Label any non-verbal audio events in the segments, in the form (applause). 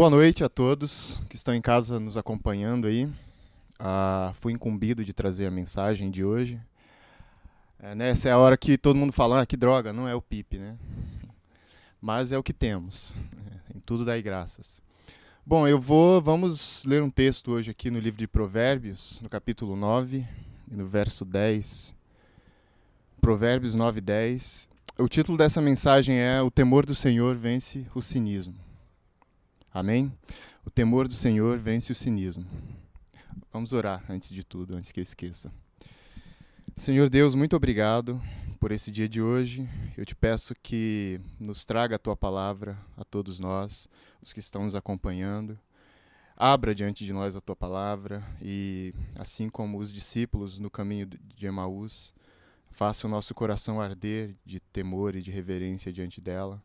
Boa noite a todos que estão em casa nos acompanhando aí. Ah, fui incumbido de trazer a mensagem de hoje. É, né, é a hora que todo mundo fala, ah, que droga, não é o PIP, né? Mas é o que temos. É, em tudo dai graças. Bom, eu vou, vamos ler um texto hoje aqui no livro de Provérbios, no capítulo 9, e no verso 10. Provérbios 9, 10. O título dessa mensagem é O temor do Senhor vence o cinismo. Amém? O temor do Senhor vence o cinismo. Vamos orar antes de tudo, antes que eu esqueça. Senhor Deus, muito obrigado por esse dia de hoje. Eu te peço que nos traga a tua palavra a todos nós, os que estão nos acompanhando. Abra diante de nós a tua palavra e, assim como os discípulos no caminho de Emaús, faça o nosso coração arder de temor e de reverência diante dela.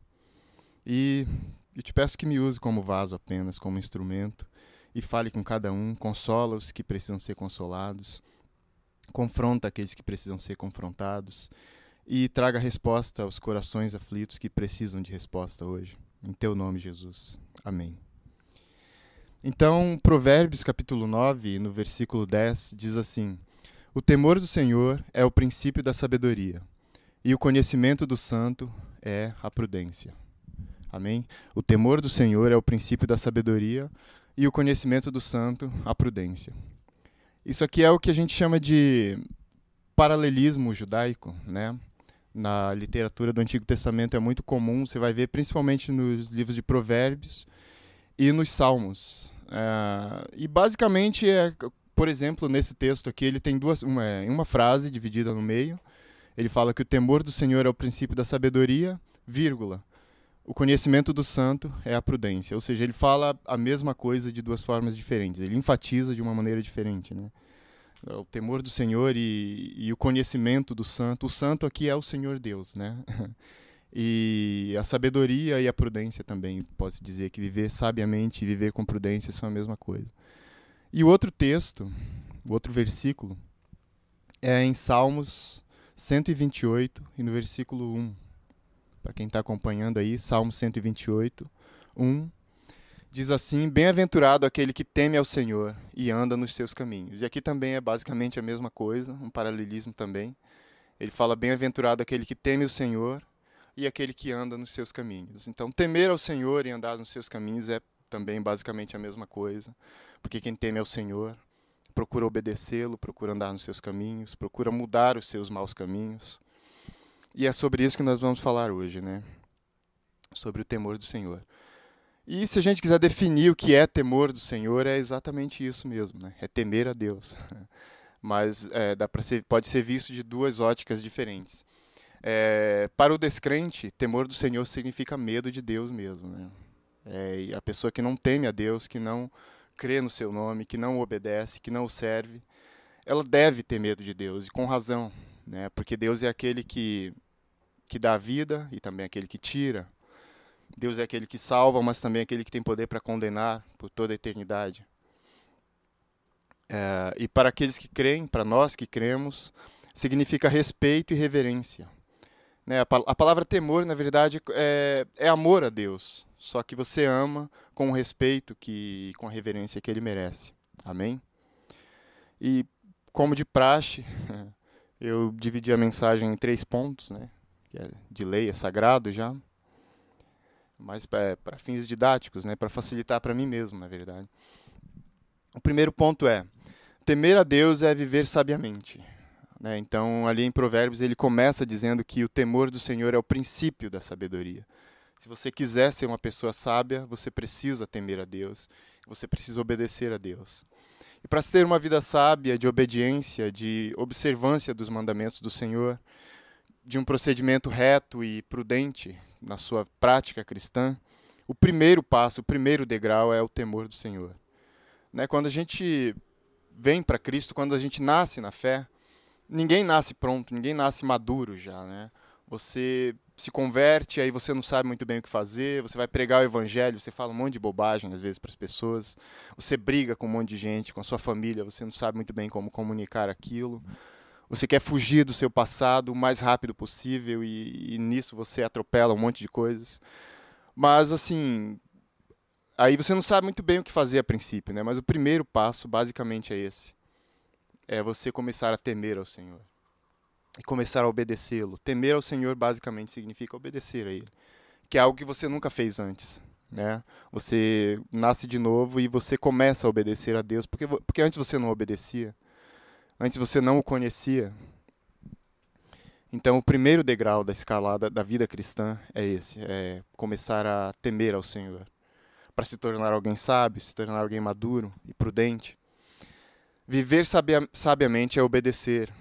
E e te peço que me use como vaso apenas, como instrumento, e fale com cada um, consola os que precisam ser consolados, confronta aqueles que precisam ser confrontados, e traga resposta aos corações aflitos que precisam de resposta hoje. Em teu nome, Jesus. Amém. Então, Provérbios capítulo 9, no versículo 10, diz assim: O temor do Senhor é o princípio da sabedoria, e o conhecimento do santo é a prudência. Amém? O temor do Senhor é o princípio da sabedoria e o conhecimento do santo, a prudência. Isso aqui é o que a gente chama de paralelismo judaico, né? Na literatura do Antigo Testamento é muito comum, você vai ver principalmente nos livros de Provérbios e nos Salmos. É, e basicamente, é, por exemplo, nesse texto aqui, ele tem duas, uma, uma frase dividida no meio. Ele fala que o temor do Senhor é o princípio da sabedoria, vírgula o conhecimento do santo é a prudência, ou seja, ele fala a mesma coisa de duas formas diferentes, ele enfatiza de uma maneira diferente. Né? O temor do Senhor e, e o conhecimento do santo, o santo aqui é o Senhor Deus, né? (laughs) E a sabedoria e a prudência também, pode dizer que viver sabiamente e viver com prudência são a mesma coisa. E o outro texto, o outro versículo, é em Salmos 128 e no versículo 1 para quem está acompanhando aí, Salmo 128, 1. Diz assim: Bem-aventurado aquele que teme ao Senhor e anda nos seus caminhos. E aqui também é basicamente a mesma coisa, um paralelismo também. Ele fala: Bem-aventurado aquele que teme o Senhor e aquele que anda nos seus caminhos. Então, temer ao Senhor e andar nos seus caminhos é também basicamente a mesma coisa, porque quem teme ao Senhor procura obedecê-lo, procura andar nos seus caminhos, procura mudar os seus maus caminhos. E é sobre isso que nós vamos falar hoje, né? Sobre o temor do Senhor. E se a gente quiser definir o que é temor do Senhor, é exatamente isso mesmo, né? É temer a Deus. (laughs) Mas é, dá ser, pode ser visto de duas óticas diferentes. É, para o descrente, temor do Senhor significa medo de Deus mesmo, né? É, a pessoa que não teme a Deus, que não crê no seu nome, que não obedece, que não serve, ela deve ter medo de Deus, e com razão, né? Porque Deus é aquele que que dá vida e também aquele que tira. Deus é aquele que salva, mas também aquele que tem poder para condenar por toda a eternidade. É, e para aqueles que creem, para nós que cremos, significa respeito e reverência. Né? A, a, palavra temor, na verdade, é, é, amor a Deus, só que você ama com o respeito que, com a reverência que Ele merece. Amém? E como de praxe, (laughs) eu dividi a mensagem em três pontos, né? Que é de lei, é sagrado já, mas para fins didáticos, né, para facilitar para mim mesmo, na verdade. O primeiro ponto é: temer a Deus é viver sabiamente. Né? Então, ali em Provérbios, ele começa dizendo que o temor do Senhor é o princípio da sabedoria. Se você quiser ser uma pessoa sábia, você precisa temer a Deus, você precisa obedecer a Deus. E para ter uma vida sábia, de obediência, de observância dos mandamentos do Senhor, de um procedimento reto e prudente na sua prática cristã, o primeiro passo, o primeiro degrau é o temor do Senhor. Né? Quando a gente vem para Cristo, quando a gente nasce na fé, ninguém nasce pronto, ninguém nasce maduro já, né? Você se converte, aí você não sabe muito bem o que fazer, você vai pregar o evangelho, você fala um monte de bobagem às vezes para as pessoas, você briga com um monte de gente, com a sua família, você não sabe muito bem como comunicar aquilo. Você quer fugir do seu passado o mais rápido possível e, e nisso você atropela um monte de coisas. Mas, assim, aí você não sabe muito bem o que fazer a princípio, né? Mas o primeiro passo, basicamente, é esse: é você começar a temer ao Senhor e começar a obedecê-lo. Temer ao Senhor basicamente significa obedecer a Ele, que é algo que você nunca fez antes. Né? Você nasce de novo e você começa a obedecer a Deus, porque, porque antes você não obedecia, antes você não o conhecia. Então, o primeiro degrau da escalada da vida cristã é esse: é começar a temer ao Senhor, para se tornar alguém sábio, se tornar alguém maduro e prudente. Viver sabia, sabiamente é obedecer,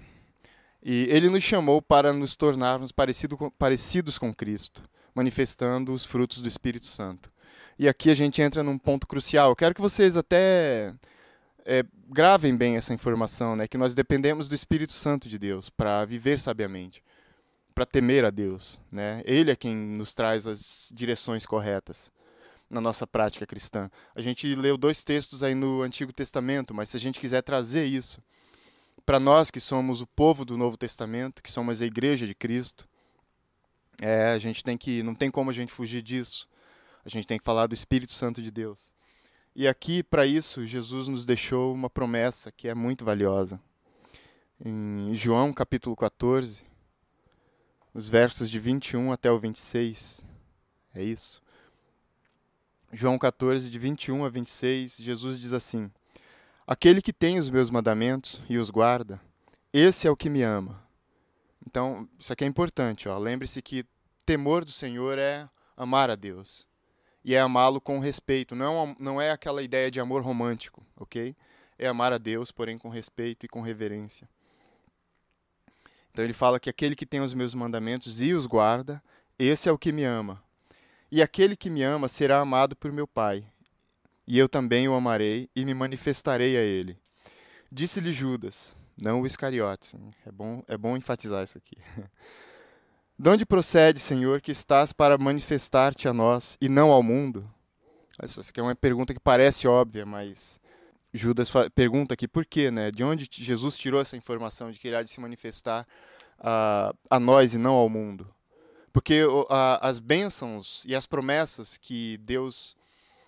e ele nos chamou para nos tornarmos parecido com, parecidos com Cristo, manifestando os frutos do Espírito Santo. E aqui a gente entra num ponto crucial. Eu quero que vocês até é, gravem bem essa informação, né? Que nós dependemos do Espírito Santo de Deus para viver sabiamente, para temer a Deus, né? Ele é quem nos traz as direções corretas na nossa prática cristã. A gente leu dois textos aí no Antigo Testamento, mas se a gente quiser trazer isso para nós que somos o povo do Novo Testamento, que somos a igreja de Cristo, é, a gente tem que, não tem como a gente fugir disso. A gente tem que falar do Espírito Santo de Deus. E aqui, para isso, Jesus nos deixou uma promessa que é muito valiosa. Em João capítulo 14, nos versos de 21 até o 26, é isso. João 14, de 21 a 26, Jesus diz assim: Aquele que tem os meus mandamentos e os guarda, esse é o que me ama. Então, isso aqui é importante. Lembre-se que temor do Senhor é amar a Deus. E é amá-lo com respeito. Não é, não é aquela ideia de amor romântico, ok? É amar a Deus, porém com respeito e com reverência. Então ele fala que aquele que tem os meus mandamentos e os guarda, esse é o que me ama. E aquele que me ama será amado por meu Pai, e eu também o amarei e me manifestarei a ele. Disse-lhe Judas, não o Iscariotes. É bom, é bom enfatizar isso aqui. (laughs) De onde procede, Senhor, que estás para manifestar-te a nós e não ao mundo? Essa aqui é uma pergunta que parece óbvia, mas Judas pergunta aqui por quê, né? De onde Jesus tirou essa informação de que há de se manifestar a, a nós e não ao mundo? Porque as bênçãos e as promessas que Deus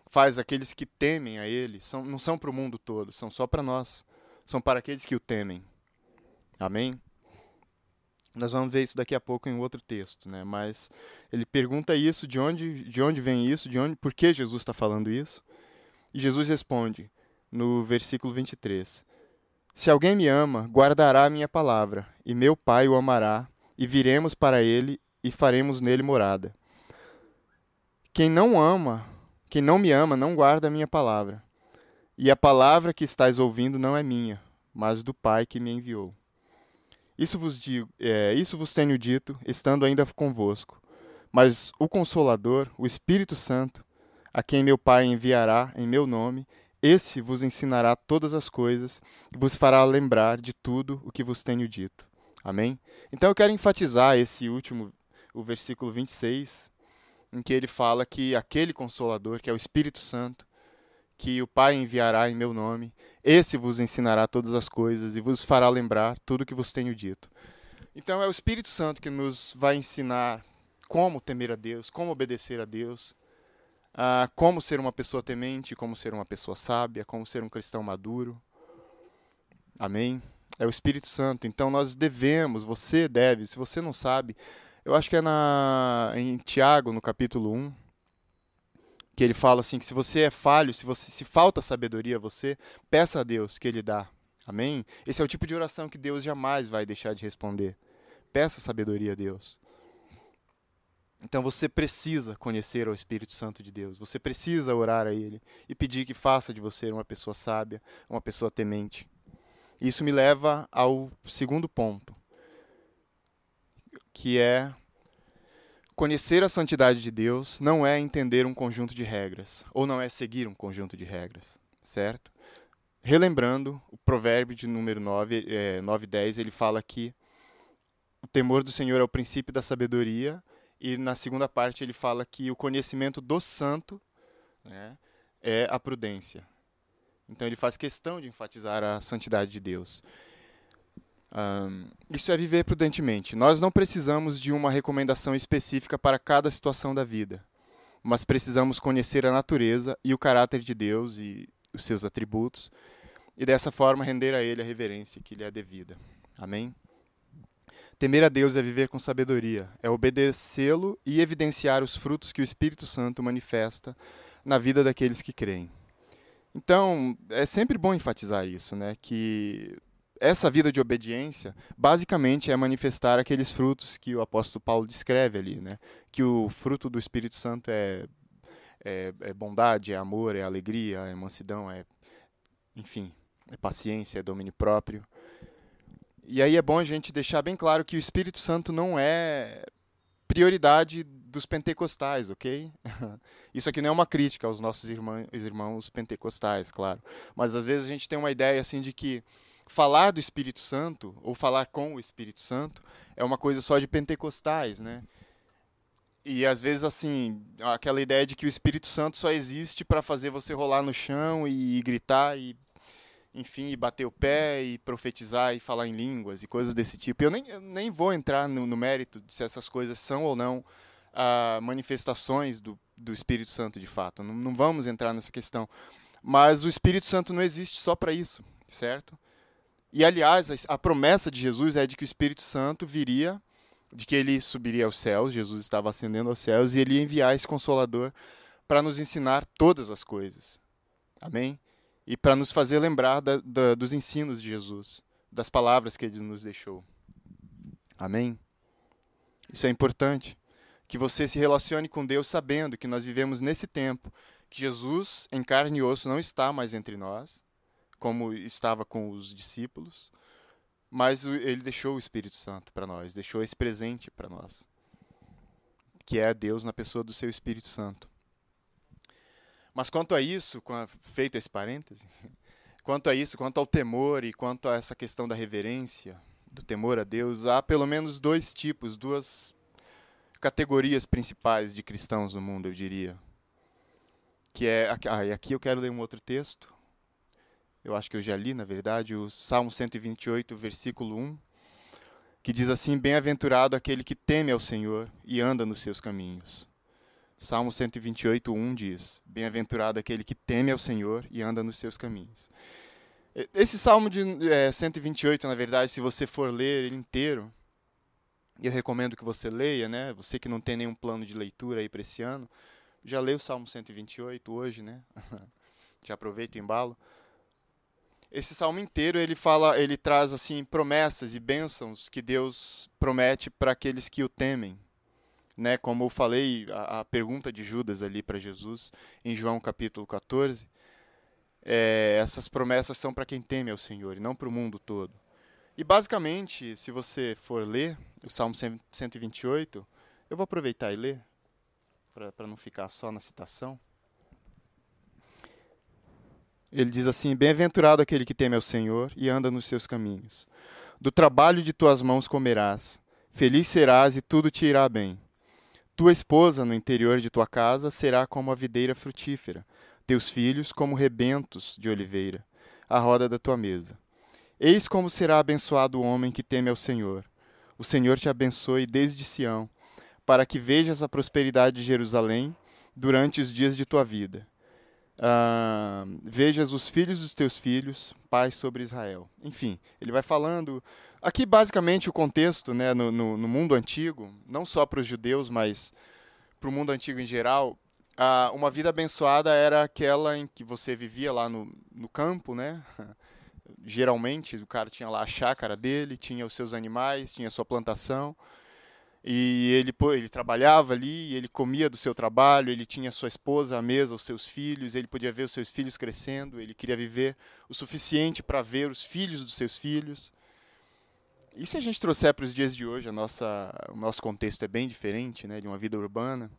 faz aqueles que temem a Ele, são, não são para o mundo todo, são só para nós. São para aqueles que o temem. Amém? Nós vamos ver isso daqui a pouco em outro texto, né? Mas ele pergunta isso, de onde, de onde vem isso, de onde, por que Jesus está falando isso? E Jesus responde no versículo 23: Se alguém me ama, guardará a minha palavra, e meu Pai o amará, e viremos para ele e faremos nele morada. Quem não ama quem não me ama não guarda a minha palavra. E a palavra que estás ouvindo não é minha, mas do Pai que me enviou. Isso vos digo, é, isso vos tenho dito, estando ainda convosco. Mas o Consolador, o Espírito Santo, a quem meu Pai enviará em meu nome, esse vos ensinará todas as coisas e vos fará lembrar de tudo o que vos tenho dito. Amém? Então eu quero enfatizar esse último, o versículo 26, em que ele fala que aquele consolador, que é o Espírito Santo, que o Pai enviará em meu nome, esse vos ensinará todas as coisas e vos fará lembrar tudo o que vos tenho dito. Então é o Espírito Santo que nos vai ensinar como temer a Deus, como obedecer a Deus, uh, como ser uma pessoa temente, como ser uma pessoa sábia, como ser um cristão maduro. Amém? É o Espírito Santo. Então nós devemos, você deve, se você não sabe, eu acho que é na, em Tiago, no capítulo 1, que ele fala assim que se você é falho, se você se falta sabedoria a você, peça a Deus que ele dá. Amém? Esse é o tipo de oração que Deus jamais vai deixar de responder. Peça sabedoria a Deus. Então você precisa conhecer o Espírito Santo de Deus. Você precisa orar a Ele e pedir que faça de você uma pessoa sábia, uma pessoa temente. Isso me leva ao segundo ponto que é conhecer a santidade de Deus não é entender um conjunto de regras, ou não é seguir um conjunto de regras, certo? Relembrando, o provérbio de número 9, é, 9 e 10, ele fala que o temor do Senhor é o princípio da sabedoria, e na segunda parte ele fala que o conhecimento do santo né, é a prudência. Então ele faz questão de enfatizar a santidade de Deus. Um, isso é viver prudentemente. Nós não precisamos de uma recomendação específica para cada situação da vida. mas precisamos conhecer a natureza e o caráter de Deus e os seus atributos, e dessa forma render a Ele a reverência que lhe é devida. Amém? Temer a Deus é viver com sabedoria, é obedecê-lo e evidenciar os frutos que o Espírito Santo manifesta na vida daqueles que creem. Então, é sempre bom enfatizar isso, né? Que essa vida de obediência, basicamente, é manifestar aqueles frutos que o apóstolo Paulo descreve ali, né? Que o fruto do Espírito Santo é, é, é bondade, é amor, é alegria, é mansidão, é, enfim, é paciência, é domínio próprio. E aí é bom a gente deixar bem claro que o Espírito Santo não é prioridade dos pentecostais, ok? (laughs) Isso aqui não é uma crítica aos nossos irmãos, irmãos pentecostais, claro. Mas às vezes a gente tem uma ideia assim de que falar do Espírito Santo ou falar com o Espírito Santo é uma coisa só de pentecostais, né? E às vezes assim, aquela ideia de que o Espírito Santo só existe para fazer você rolar no chão e gritar e enfim, bater o pé e profetizar e falar em línguas e coisas desse tipo. Eu nem, eu nem vou entrar no, no, mérito de se essas coisas são ou não uh, manifestações do, do Espírito Santo de fato. Não, não vamos entrar nessa questão. Mas o Espírito Santo não existe só para isso, certo? E aliás, a, promessa de Jesus é de que o Espírito Santo viria, de que ele subiria aos céus, Jesus estava ascendendo aos céus, e ele ia enviar esse consolador para nos ensinar todas as coisas. Amém? e para nos fazer lembrar da, da, dos ensinos de Jesus, das palavras que ele nos deixou. Amém? Isso é importante. Que você se relacione com Deus sabendo que nós vivemos nesse tempo, que Jesus, em carne e osso, não está mais entre nós, como estava com os discípulos, mas ele deixou o Espírito Santo para nós, deixou esse presente para nós, que é Deus na pessoa do seu Espírito Santo. Mas quanto a isso, feito esse parêntese, (laughs) quanto a isso, quanto ao temor e quanto a essa questão da reverência, do temor a Deus, há pelo menos dois tipos, duas categorias principais de cristãos no mundo, eu diria. Que é, ah, e aqui eu quero ler um outro texto. Eu acho que eu já li, na verdade, o Salmo 128, versículo 1, que diz assim: Bem-aventurado aquele que teme ao Senhor e anda nos seus caminhos. Salmo 128, 1 diz: Bem-aventurado aquele que teme ao Senhor e anda nos seus caminhos. Esse Salmo de é, 128, na verdade, se você for ler ele inteiro, eu recomendo que você leia, né? Você que não tem nenhum plano de leitura aí para esse ano, já leu o Salmo 128 hoje, né? (laughs) já aproveita o embalo. Esse salmo inteiro ele fala, ele traz assim promessas e bênçãos que Deus promete para aqueles que o temem né, como eu falei, a, a pergunta de Judas ali para Jesus em João capítulo 14, é, essas promessas são para quem teme ao Senhor e não para o mundo todo. E basicamente, se você for ler o Salmo 128, eu vou aproveitar e ler, para não ficar só na citação. Ele diz assim: Bem-aventurado aquele que teme ao Senhor e anda nos seus caminhos. Do trabalho de tuas mãos comerás, feliz serás e tudo te irá bem. Tua esposa no interior de tua casa será como a videira frutífera, teus filhos como rebentos de oliveira, à roda da tua mesa. Eis como será abençoado o homem que teme ao Senhor. O Senhor te abençoe desde Sião, para que vejas a prosperidade de Jerusalém durante os dias de tua vida. Uh, vejas os filhos dos teus filhos, paz sobre Israel. Enfim, ele vai falando Aqui, basicamente, o contexto né, no, no, no mundo antigo, não só para os judeus, mas para o mundo antigo em geral, ah, uma vida abençoada era aquela em que você vivia lá no, no campo, né? (laughs) Geralmente, o cara tinha lá a chácara dele, tinha os seus animais, tinha a sua plantação, e ele, ele trabalhava ali, ele comia do seu trabalho, ele tinha sua esposa à mesa, os seus filhos, ele podia ver os seus filhos crescendo, ele queria viver o suficiente para ver os filhos dos seus filhos. E se a gente trouxer para os dias de hoje, a nossa, o nosso contexto é bem diferente, né, de uma vida urbana.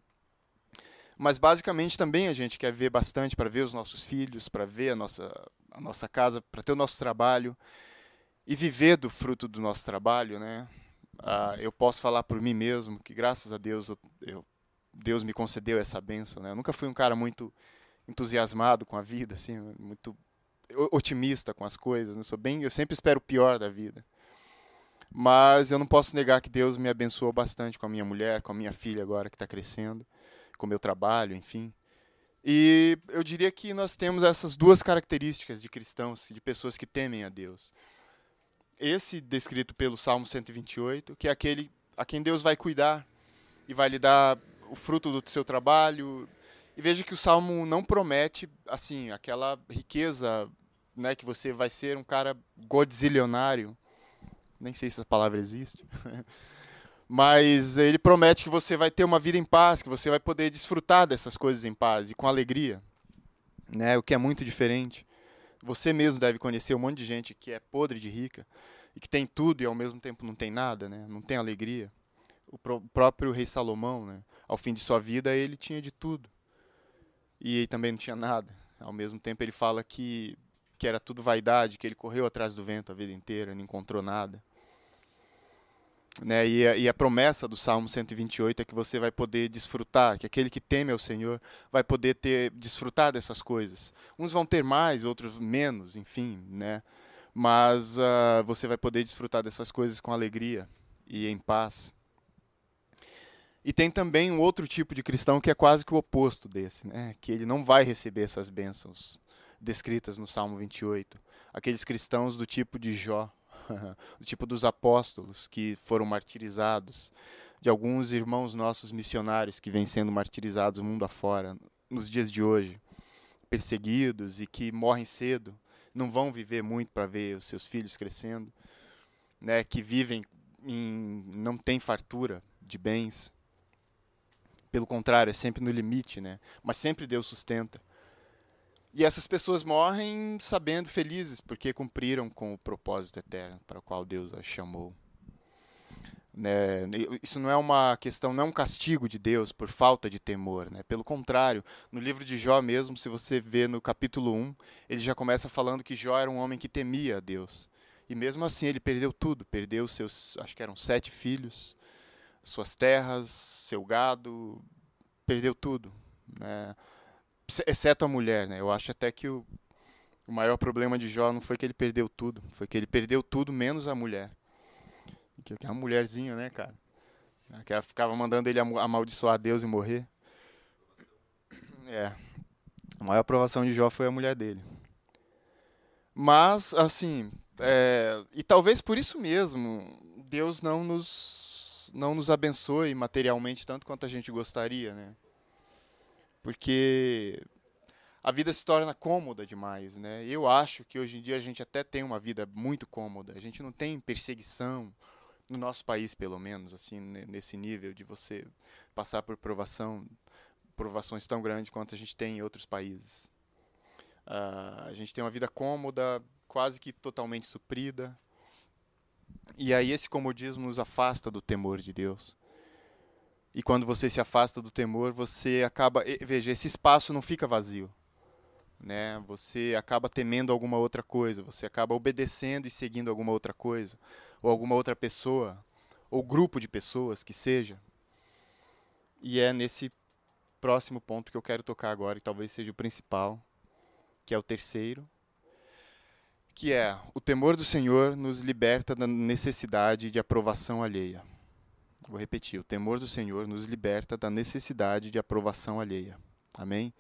Mas basicamente também a gente quer ver bastante para ver os nossos filhos, para ver a nossa, a nossa casa, para ter o nosso trabalho e viver do fruto do nosso trabalho, né? Ah, eu posso falar por mim mesmo que graças a Deus eu, eu, Deus me concedeu essa benção, né? Eu nunca fui um cara muito entusiasmado com a vida, assim, muito otimista com as coisas, né? Sou bem, eu sempre espero o pior da vida. Mas eu não posso negar que Deus me abençoou bastante com a minha mulher, com a minha filha agora que está crescendo, como eu trabalho, enfim. E eu diria que nós temos essas duas características de cristãos, de pessoas que temem a Deus. Esse descrito pelo Salmo 128, que é aquele a quem Deus vai cuidar e vai lhe dar o fruto do seu trabalho. E veja que o Salmo não promete assim aquela riqueza, né, que você vai ser um cara godzilionário. Nem sei se essa palavra existe. (laughs) Mas ele promete que você vai ter uma vida em paz, que você vai poder desfrutar dessas coisas em paz e com alegria, né? O que é muito diferente. Você mesmo deve conhecer um monte de gente que é podre de rica e que tem tudo e ao mesmo tempo não tem nada, né? Não tem alegria. O próprio rei Salomão, né? Ao fim de sua vida ele tinha de tudo e ele também não tinha nada. Ao mesmo tempo ele fala que que era tudo vaidade, que ele correu atrás do vento a vida inteira, não encontrou nada. Né? E, a, e a promessa do Salmo 128 é que você vai poder desfrutar, que aquele que teme ao Senhor vai poder ter desfrutar dessas coisas. Uns vão ter mais, outros menos, enfim, né? Mas uh, você vai poder desfrutar dessas coisas com alegria e em paz. E tem também um outro tipo de cristão que é quase que o oposto desse, né? Que ele não vai receber essas bênçãos descritas no Salmo 28. Aqueles cristãos do tipo de Jó, (laughs) tipo dos apóstolos que foram martirizados, de alguns irmãos nossos missionários que vêm sendo martirizados mundo afora nos dias de hoje, perseguidos e que morrem cedo, não vão viver muito para ver os seus filhos crescendo, né, que vivem em não tem fartura de bens. Pelo contrário, é sempre no limite, né? Mas sempre Deus sustenta. E essas pessoas morrem sabendo felizes, porque cumpriram com o propósito eterno para o qual Deus as chamou. Né? Isso não é uma questão, não é um castigo de Deus por falta de temor. Né? Pelo contrário, no livro de Jó mesmo, se você vê no capítulo 1, ele já começa falando que Jó era um homem que temia a Deus. E mesmo assim ele perdeu tudo, perdeu seus, acho que eram sete filhos, suas terras, seu gado, perdeu tudo. Né? Exceto a mulher, né? Eu acho até que o, o maior problema de Jó não foi que ele perdeu tudo, foi que ele perdeu tudo menos a mulher. Que é uma mulherzinha, né, cara? Que ela ficava mandando ele amaldiçoar Deus e morrer. É. A maior aprovação de Jó foi a mulher dele. Mas, assim, é, e talvez por isso mesmo, Deus não nos, não nos abençoe materialmente tanto quanto a gente gostaria, né? Porque a vida se torna cômoda demais, né? Eu acho que hoje em dia a gente até tem uma vida muito cômoda. A gente não tem perseguição no nosso país, pelo menos, assim, nesse nível de você passar por provação, provações tão grandes quanto a gente tem em outros países. Uh, a gente tem uma vida cômoda, quase que totalmente suprida. E aí esse comodismo nos afasta do temor de Deus. E quando você se afasta do temor, você acaba. Veja, esse espaço não fica vazio. Né? Você acaba temendo alguma outra coisa, você acaba obedecendo e seguindo alguma outra coisa, ou alguma outra pessoa, ou grupo de pessoas que seja. E é nesse próximo ponto que eu quero tocar agora, e talvez seja o principal, que é o terceiro, que é o temor do Senhor nos liberta da necessidade de aprovação alheia. Vou repetir: o temor do Senhor nos liberta da necessidade de aprovação alheia. Amém?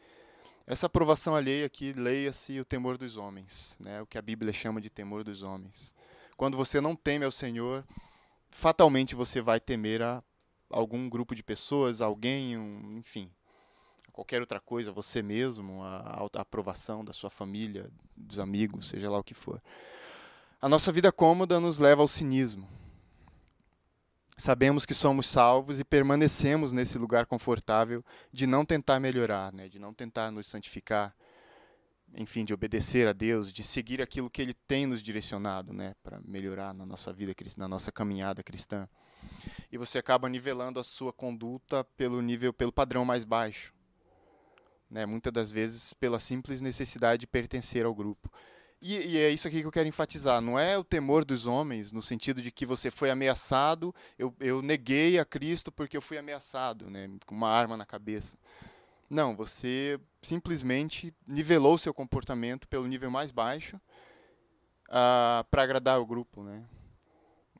Essa aprovação alheia aqui, leia-se o temor dos homens, né? o que a Bíblia chama de temor dos homens. Quando você não teme ao Senhor, fatalmente você vai temer a algum grupo de pessoas, alguém, um, enfim, qualquer outra coisa, você mesmo, a, a aprovação da sua família, dos amigos, seja lá o que for. A nossa vida cômoda nos leva ao cinismo, sabemos que somos salvos e permanecemos nesse lugar confortável de não tentar melhorar, né? de não tentar nos santificar, enfim, de obedecer a Deus, de seguir aquilo que Ele tem nos direcionado né? para melhorar na nossa vida, na nossa caminhada cristã. E você acaba nivelando a sua conduta pelo nível, pelo padrão mais baixo. Né? Muitas das vezes pela simples necessidade de pertencer ao grupo. E, e, é isso aqui que eu quero enfatizar. Não é o temor dos homens, no sentido de que você foi ameaçado, eu, eu neguei a Cristo porque eu fui ameaçado, né, com uma arma na cabeça. Não, você simplesmente nivelou seu comportamento pelo nível mais baixo uh, ah, para agradar o grupo. Né?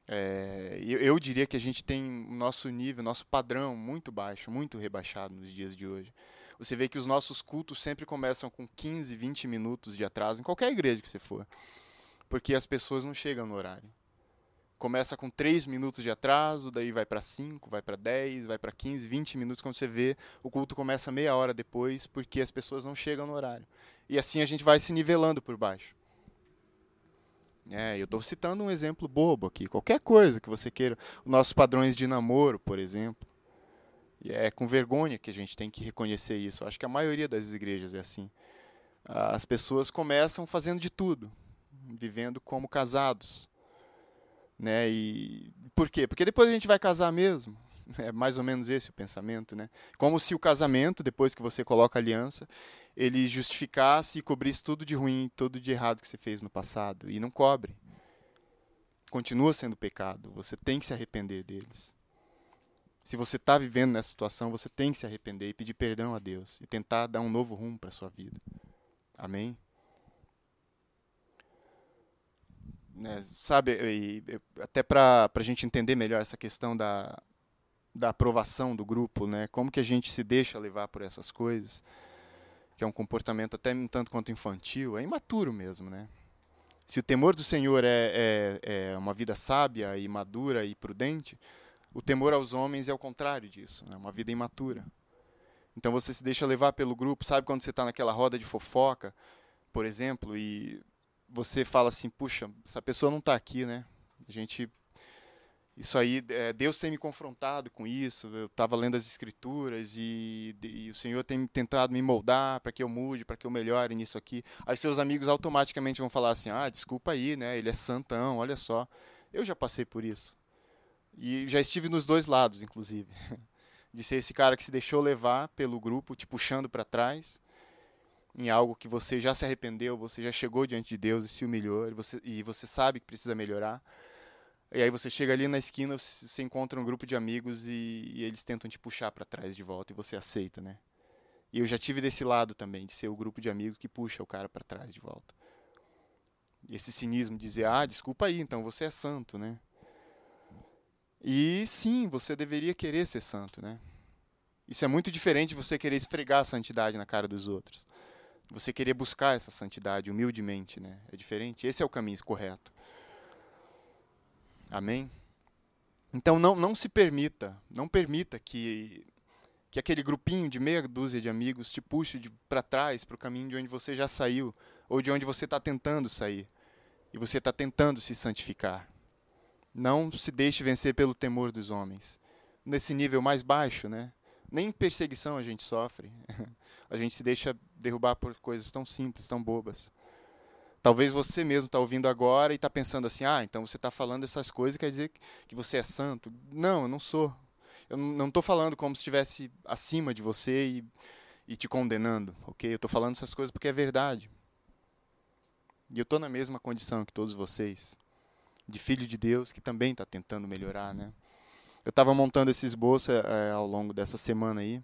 É, eu, eu diria que a gente tem o nosso nível, nosso padrão muito baixo, muito rebaixado nos dias de hoje. Você vê que os nossos cultos sempre começam com 15, 20 minutos de atraso, em qualquer igreja que você for, porque as pessoas não chegam no horário. Começa com 3 minutos de atraso, daí vai para 5, vai para 10, vai para 15, 20 minutos. Quando você vê, o culto começa meia hora depois, porque as pessoas não chegam no horário. E assim a gente vai se nivelando por baixo. É, eu estou citando um exemplo bobo aqui. Qualquer coisa que você queira. Os nossos padrões de namoro, por exemplo. E é com vergonha que a gente tem que reconhecer isso. acho que a maioria das igrejas é assim. As pessoas começam fazendo de tudo, vivendo como casados. Né? E por quê? Porque depois a gente vai casar mesmo. (laughs) É mais ou menos esse o pensamento, né? Como se o casamento, depois que você coloca a aliança, ele justificasse e cobrisse tudo de ruim, tudo de errado que você fez no passado. E não cobre. Continua sendo pecado. Você tem que se arrepender deles. Se você está vivendo nessa situação, você tem que se arrepender e pedir perdão a Deus e tentar dar um novo rumo para a sua vida. Amém? Né, sabe, até para a gente entender melhor essa questão da, da aprovação do grupo, né? Como que a gente se deixa levar por essas coisas, que é um comportamento até um tanto quanto infantil, é imaturo mesmo, né? Se o temor do Senhor é, é, é uma vida sábia e madura e prudente, o temor aos homens é o contrário disso, é né? uma vida imatura. Então você se deixa levar pelo grupo, sabe quando você está naquela roda de fofoca, por exemplo, e você fala assim, puxa, essa pessoa não está aqui, né? A gente isso aí, é, Deus tem me confrontado com isso. Eu estava lendo as Escrituras e, e, o Senhor tem tentado me moldar para que eu mude, para que eu melhore nisso aqui. Aí seus amigos automaticamente vão falar assim: ah, desculpa aí, né? Ele é santão, olha só. Eu já passei por isso. E já estive nos dois lados, inclusive. (laughs) De ser esse cara que se deixou levar pelo grupo, te puxando para trás em algo que você já se arrependeu, você já chegou diante de Deus e se humilhou, e você, e você sabe que precisa melhorar. E aí você chega ali na esquina, você encontra um grupo de amigos e, e eles tentam te puxar para trás de volta e você aceita, né? E eu já tive desse lado também, de ser o grupo de amigos que puxa o cara para trás de volta. E esse cinismo de dizer, ah, desculpa aí, então você é santo, né? E sim, você deveria querer ser santo, né? Isso é muito diferente de você querer esfregar a santidade na cara dos outros. Você querer buscar essa santidade humildemente, né? É diferente. Esse é o caminho correto. Amém? Então não, não se permita, não permita que, que aquele grupinho de meia dúzia de amigos te puxe para trás, para o caminho de onde você já saiu, ou de onde você está tentando sair, e você está tentando se santificar. Não se deixe vencer pelo temor dos homens. Nesse nível mais baixo, né? Nem perseguição a gente sofre. (laughs) A gente se deixa derrubar por coisas tão simples, tão bobas. Talvez você mesmo está ouvindo agora e está pensando assim: ah, então você está falando essas coisas, quer dizer que você é santo. Não, eu não sou. Eu não estou falando como se estivesse acima de você e, e te condenando, ok? Eu estou falando essas coisas porque é verdade. E eu estou na mesma condição que todos vocês, de filho de Deus que também está tentando melhorar, né? Eu estava montando esse esboço é, ao longo dessa semana aí.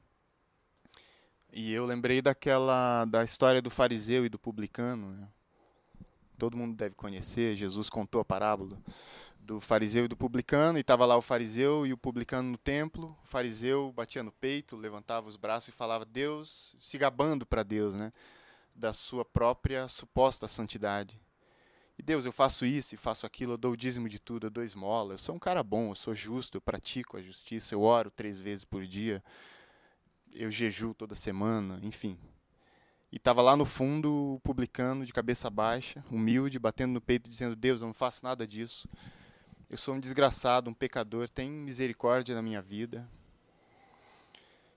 E eu lembrei daquela da história do fariseu e do publicano, né? todo mundo deve conhecer, Jesus contou a parábola do fariseu e do publicano, e estava lá o fariseu e o publicano no templo. O fariseu batia no peito, levantava os braços e falava Deus, se gabando para Deus, né, da sua própria suposta santidade. E Deus, eu faço isso e faço aquilo, eu dou o dízimo de tudo, eu dou esmola, eu sou um cara bom, eu sou justo, eu pratico a justiça, eu oro três vezes por dia, eu jejuo toda semana, enfim, e estava lá no fundo, publicando de cabeça baixa, humilde, batendo no peito, dizendo: Deus, eu não faço nada disso. Eu sou um desgraçado, um pecador, tem misericórdia na minha vida.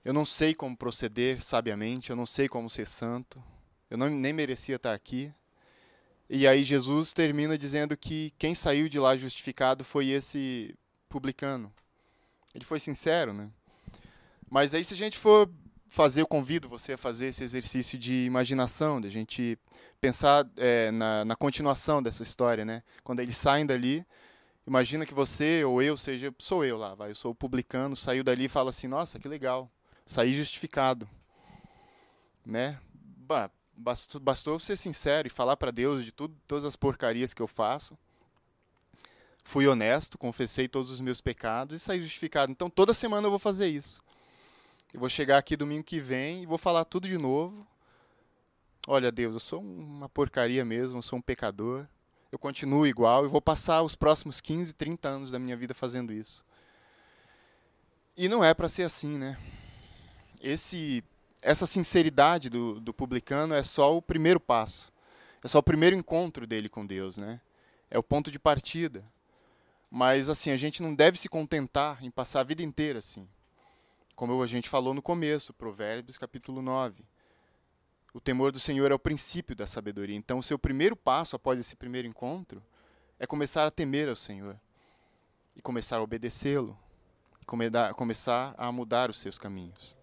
Eu não sei como proceder sabiamente, eu não sei como ser santo. Eu não, nem merecia estar aqui. E aí Jesus termina dizendo que quem saiu de lá justificado foi esse publicano. Ele foi sincero, né? Mas aí se a gente for fazer, eu convido você a fazer esse exercício de imaginação, de a gente pensar é, na, na, continuação dessa história, né? Quando eles saem dali, imagina que você ou eu seja, sou eu lá, vai, eu sou o publicano, saiu dali e fala assim, nossa, que legal, saí justificado, né? Bah, bastou, bastou ser sincero e falar para Deus de tudo, todas as porcarias que eu faço. fui honesto, confessei todos os meus pecados e saí justificado. Então toda semana eu vou fazer isso. Eu vou chegar aqui domingo que vem e vou falar tudo de novo. Olha, Deus, eu sou uma porcaria mesmo, eu sou um pecador. Eu continuo igual e vou passar os próximos 15, 30 anos da minha vida fazendo isso. E não é para ser assim, né? Esse, essa sinceridade do, do publicano é só o primeiro passo. É só o primeiro encontro dele com Deus, né? É o ponto de partida. Mas assim, a gente não deve se contentar em passar a vida inteira assim. Como a gente falou no começo, Provérbios capítulo 9. O temor do Senhor é o princípio da sabedoria. Então, o seu primeiro passo após esse primeiro encontro é começar a temer ao Senhor e começar a obedecê-lo e começar a mudar os seus caminhos.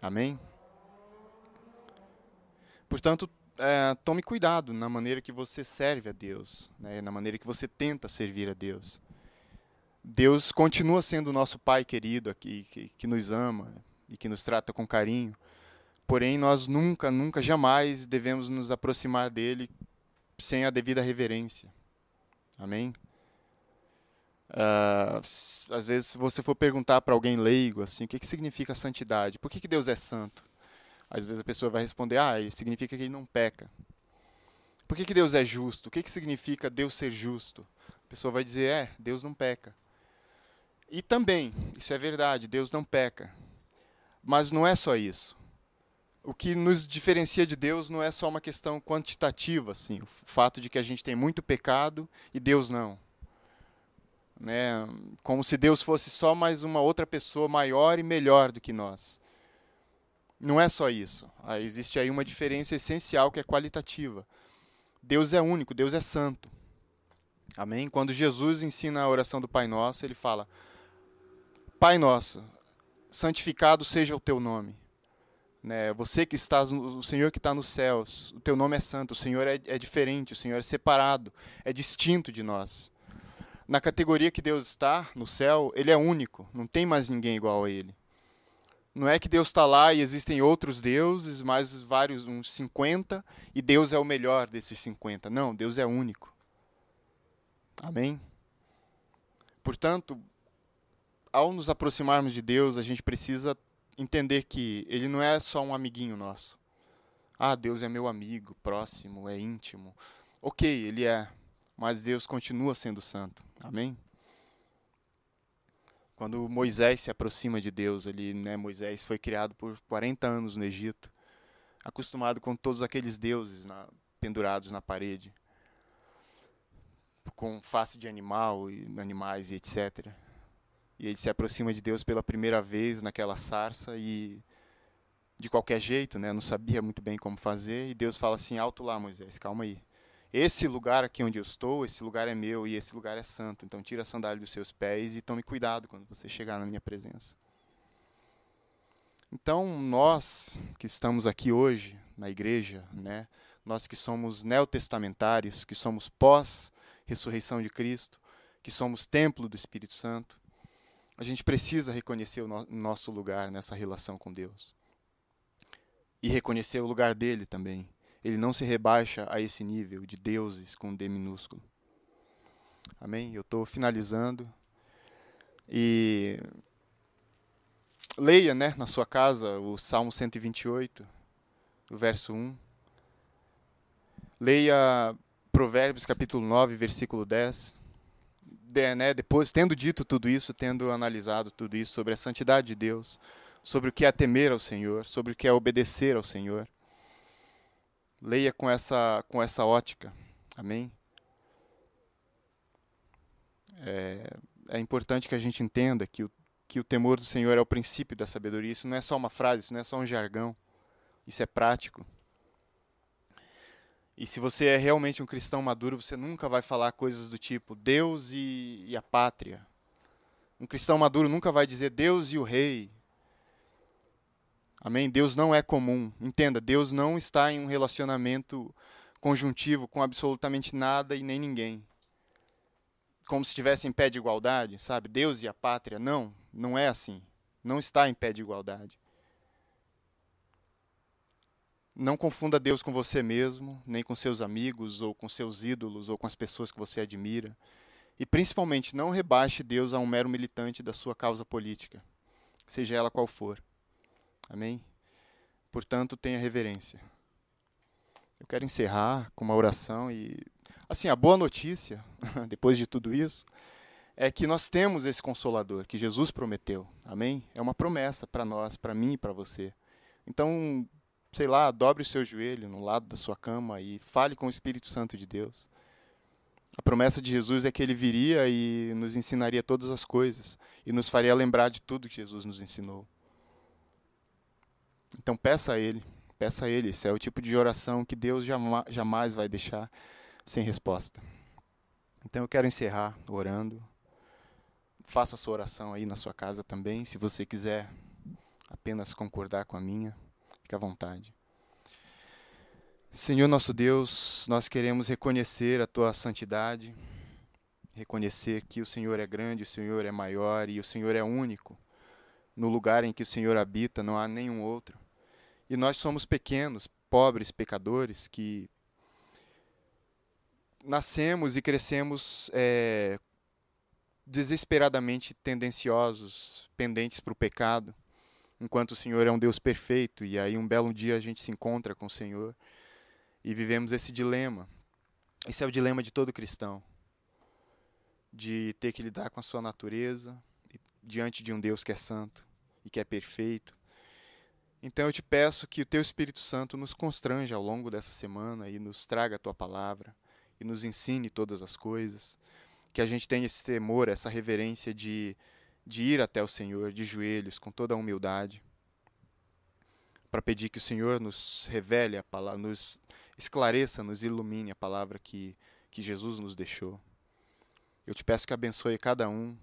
Amém? Portanto, é, tome cuidado na maneira que você serve a Deus, né, na maneira que você tenta servir a Deus. Deus continua sendo o nosso Pai querido aqui, que, que nos ama e que nos trata com carinho. Porém, nós nunca, nunca, jamais devemos nos aproximar dele sem a devida reverência. Amém? Uh, às vezes, se você for perguntar para alguém leigo assim, o que, que significa santidade, por que, que Deus é santo? Às vezes a pessoa vai responder, ah, significa que ele não peca. Por que, que Deus é justo? O que, que significa Deus ser justo? A pessoa vai dizer, é, Deus não peca. E também, isso é verdade, Deus não peca. Mas não é só isso. O que nos diferencia de Deus não é só uma questão quantitativa, assim, o fato de que a gente tem muito pecado e Deus não. Né? Como se Deus fosse só mais uma outra pessoa maior e melhor do que nós. Não é só isso. Ah, existe aí uma diferença essencial que é qualitativa. Deus é único, Deus é santo. Amém? Quando Jesus ensina a oração do Pai Nosso, ele fala: Pai nosso, santificado seja o teu nome. Né? Você que está, o Senhor que está nos céus, o teu nome é santo, o Senhor é, é diferente, o Senhor é separado, é distinto de nós. Na categoria que Deus está, no céu, Ele é único, não tem mais ninguém igual a Ele. Não é que Deus está lá e existem outros deuses, mais vários, uns 50, e Deus é o melhor desses 50. Não, Deus é único. Amém? Portanto, ao nos aproximarmos de Deus, a gente precisa entender que Ele não é só um amiguinho nosso. Ah, Deus é meu amigo, próximo, é íntimo. Ok, Ele é, mas Deus continua sendo santo. Amém? Quando Moisés se aproxima de Deus, ele, né, Moisés foi criado por 40 anos no Egito, acostumado com todos aqueles deuses na, pendurados na parede, com face de animal e animais e etc. E ele se aproxima de Deus pela primeira vez naquela sarça e de qualquer jeito, né, não sabia muito bem como fazer, e Deus fala assim: "Alto lá, Moisés, calma aí. Esse lugar aqui onde eu estou, esse lugar é meu e esse lugar é santo. Então tira a sandália dos seus pés e tome cuidado quando você chegar na minha presença." Então, nós que estamos aqui hoje na igreja, né, nós que somos neotestamentários, que somos pós ressurreição de Cristo, que somos templo do Espírito Santo, a gente precisa reconhecer o no nosso lugar nessa relação com Deus. E reconhecer o lugar dele também. Ele não se rebaixa a esse nível de deuses com D minúsculo. Amém? Eu estou finalizando. E leia né, na sua casa o Salmo 128, o verso 1. Leia Provérbios capítulo 9, versículo 10 de, né, depois, tendo dito tudo isso, tendo analisado tudo isso sobre a santidade de Deus, sobre o que é temer ao Senhor, sobre o que é obedecer ao Senhor, leia com essa, com essa ótica. Amém? É, é importante que a gente entenda que o, que o temor do Senhor é o princípio da sabedoria. Isso não é só uma frase, isso não é só um jargão. Isso é prático. E se você é realmente um cristão maduro, você nunca vai falar coisas do tipo Deus e, e, a pátria. Um cristão maduro nunca vai dizer Deus e o rei. Amém? Deus não é comum. Entenda, Deus não está em um relacionamento conjuntivo com absolutamente nada e nem ninguém. Como se estivesse em pé de igualdade, sabe? Deus e a pátria. Não, não é assim. Não está em pé de igualdade. Não confunda Deus com você mesmo, nem com seus amigos, ou com seus ídolos, ou com as pessoas que você admira. E principalmente, não rebaixe Deus a um mero militante da sua causa política, seja ela qual for. Amém? Portanto, tenha reverência. Eu quero encerrar com uma oração e assim, a boa notícia, (laughs) depois de tudo isso, é que nós temos esse consolador que Jesus prometeu. Amém? É uma promessa para nós, para mim e para você. Então, sei lá, dobre o seu joelho no lado da sua cama e fale com o Espírito Santo de Deus. A promessa de Jesus é que ele viria e nos ensinaria todas as coisas e nos faria lembrar de tudo que Jesus nos ensinou. Então peça a ele, peça a ele. Esse é o tipo de oração que Deus jamais vai deixar sem resposta. Então eu quero encerrar orando faça a sua oração aí na sua casa também. Se você quiser apenas concordar com a minha, fique à vontade. Senhor nosso Deus, nós queremos reconhecer a tua santidade, reconhecer que o Senhor é grande, o Senhor é maior e o Senhor é único. No lugar em que o Senhor habita não há nenhum outro. E nós somos pequenos, pobres pecadores que nascemos e crescemos é, desesperadamente tendenciosos, pendentes para o pecado, enquanto o Senhor é um Deus perfeito, e aí um belo dia a gente se encontra com o Senhor e vivemos esse dilema. Esse é o dilema de todo cristão, de ter que lidar com a sua natureza diante de um Deus que é santo e que é perfeito. Então eu te peço que o teu Espírito Santo nos constranja ao longo dessa semana e nos traga a tua palavra e nos ensine todas as coisas que a gente tenha esse temor, essa reverência de, de ir até o Senhor de joelhos, com toda a humildade, para pedir que o Senhor nos revele a palavra, nos esclareça, nos ilumine a palavra que, que Jesus nos deixou. Eu te peço que abençoe cada um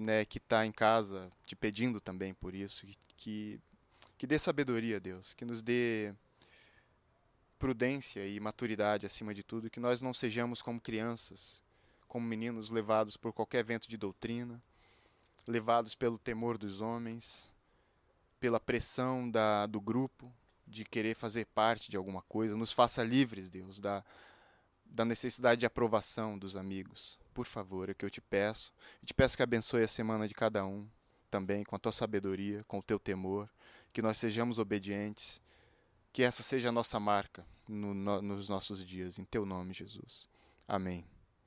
né, que está em casa te pedindo também por isso, que, que dê sabedoria, Deus, que nos dê prudência e maturidade acima de tudo, que nós não sejamos como crianças como meninos levados por qualquer vento de doutrina, levados pelo temor dos homens, pela pressão da, do grupo, de querer fazer parte de alguma coisa. Nos faça livres, Deus, da, da necessidade de aprovação dos amigos. Por favor, é o que eu te peço. Eu te peço que abençoe a semana de cada um também, com a tua sabedoria, com o teu temor, que nós sejamos obedientes, que essa seja a nossa marca no, no, nos nossos dias. Em teu nome, Jesus. Amém.